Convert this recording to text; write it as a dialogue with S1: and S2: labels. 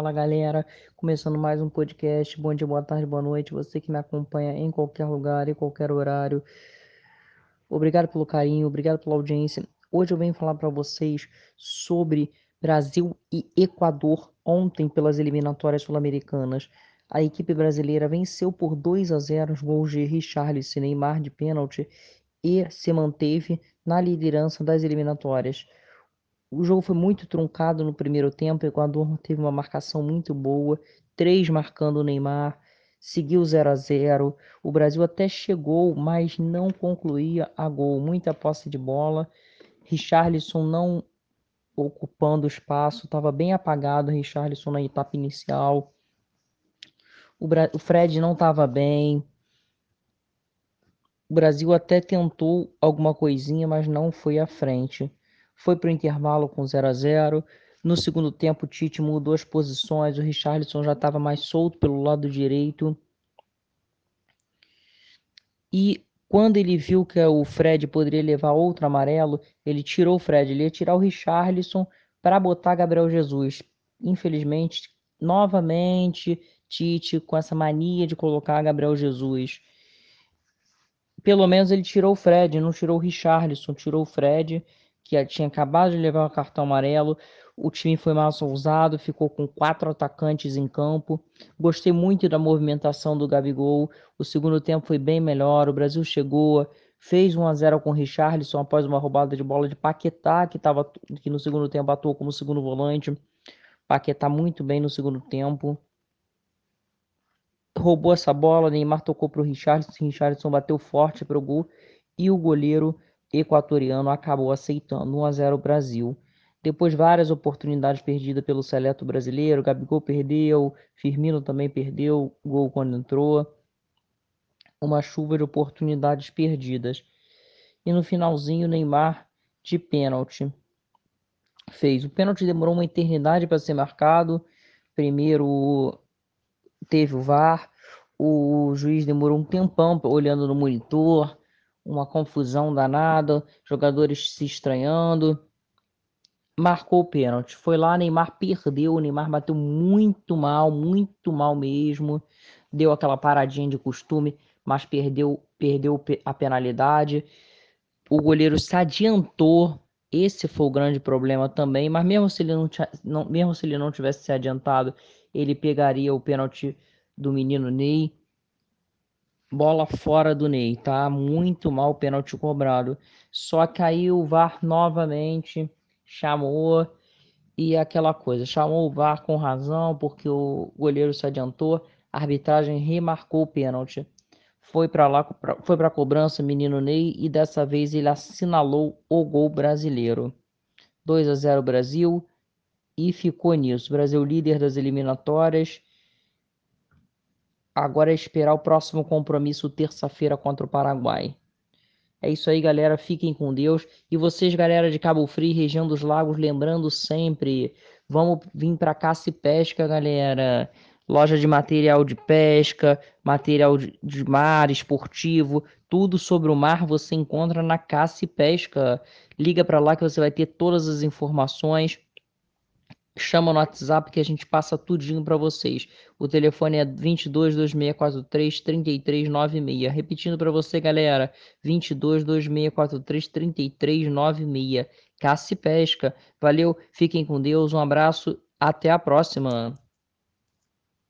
S1: Fala galera, começando mais um podcast. Bom dia, boa tarde, boa noite. Você que me acompanha em qualquer lugar, em qualquer horário. Obrigado pelo carinho, obrigado pela audiência. Hoje eu venho falar para vocês sobre Brasil e Equador ontem pelas eliminatórias sul-americanas. A equipe brasileira venceu por 2 a 0 os gols de Richarlison e Neymar de pênalti e se manteve na liderança das eliminatórias. O jogo foi muito truncado no primeiro tempo. O Equador teve uma marcação muito boa, três marcando o Neymar, seguiu 0 a 0. O Brasil até chegou, mas não concluía a gol. Muita posse de bola. Richarlison não ocupando espaço, estava bem apagado. Richarlison na etapa inicial. O, Bra... o Fred não estava bem. O Brasil até tentou alguma coisinha, mas não foi à frente foi para o intervalo com 0 a 0 No segundo tempo, o Tite mudou as posições, o Richarlison já estava mais solto pelo lado direito. E quando ele viu que o Fred poderia levar outro amarelo, ele tirou o Fred, ele ia tirar o Richarlison para botar Gabriel Jesus. Infelizmente, novamente, Tite com essa mania de colocar Gabriel Jesus. Pelo menos ele tirou o Fred, não tirou o Richarlison, tirou o Fred que tinha acabado de levar o cartão amarelo. O time foi mais ousado, ficou com quatro atacantes em campo. Gostei muito da movimentação do Gabigol. O segundo tempo foi bem melhor. O Brasil chegou, fez 1 a 0 com o Richarlison após uma roubada de bola de Paquetá, que, tava, que no segundo tempo atuou como segundo volante. Paquetá muito bem no segundo tempo. Roubou essa bola, Neymar tocou para o Richarlison, Richarlison bateu forte para o gol e o goleiro equatoriano acabou aceitando 1 a 0 Brasil. Depois várias oportunidades perdidas pelo seleto brasileiro, Gabigol perdeu, Firmino também perdeu gol quando entrou. Uma chuva de oportunidades perdidas. E no finalzinho, Neymar de pênalti fez. O pênalti demorou uma eternidade para ser marcado. Primeiro teve o VAR, o juiz demorou um tempão olhando no monitor, uma confusão danada, jogadores se estranhando. Marcou o pênalti. Foi lá, Neymar perdeu. O Neymar bateu muito mal, muito mal mesmo. Deu aquela paradinha de costume, mas perdeu, perdeu a penalidade. O goleiro se adiantou. Esse foi o grande problema também. Mas mesmo se ele não, não, mesmo se ele não tivesse se adiantado, ele pegaria o pênalti do menino Ney bola fora do Ney, tá? Muito mal o pênalti cobrado. Só caiu o VAR novamente, chamou e aquela coisa, chamou o VAR com razão porque o goleiro se adiantou, a arbitragem remarcou o pênalti. Foi para lá, foi para a cobrança, menino Ney, e dessa vez ele assinalou o gol brasileiro. 2 a 0 Brasil e ficou nisso. Brasil líder das eliminatórias Agora é esperar o próximo compromisso terça-feira contra o Paraguai. É isso aí, galera. Fiquem com Deus. E vocês, galera de Cabo Frio, região dos lagos, lembrando sempre, vamos vir para Caça e Pesca, galera. Loja de material de pesca, material de mar, esportivo, tudo sobre o mar você encontra na Caça e Pesca. Liga para lá que você vai ter todas as informações chama no WhatsApp que a gente passa tudinho para vocês. O telefone é 22 2643 3396. Repetindo para você, galera, 22 2643 3396. Caça e pesca. Valeu, fiquem com Deus, um abraço, até a próxima.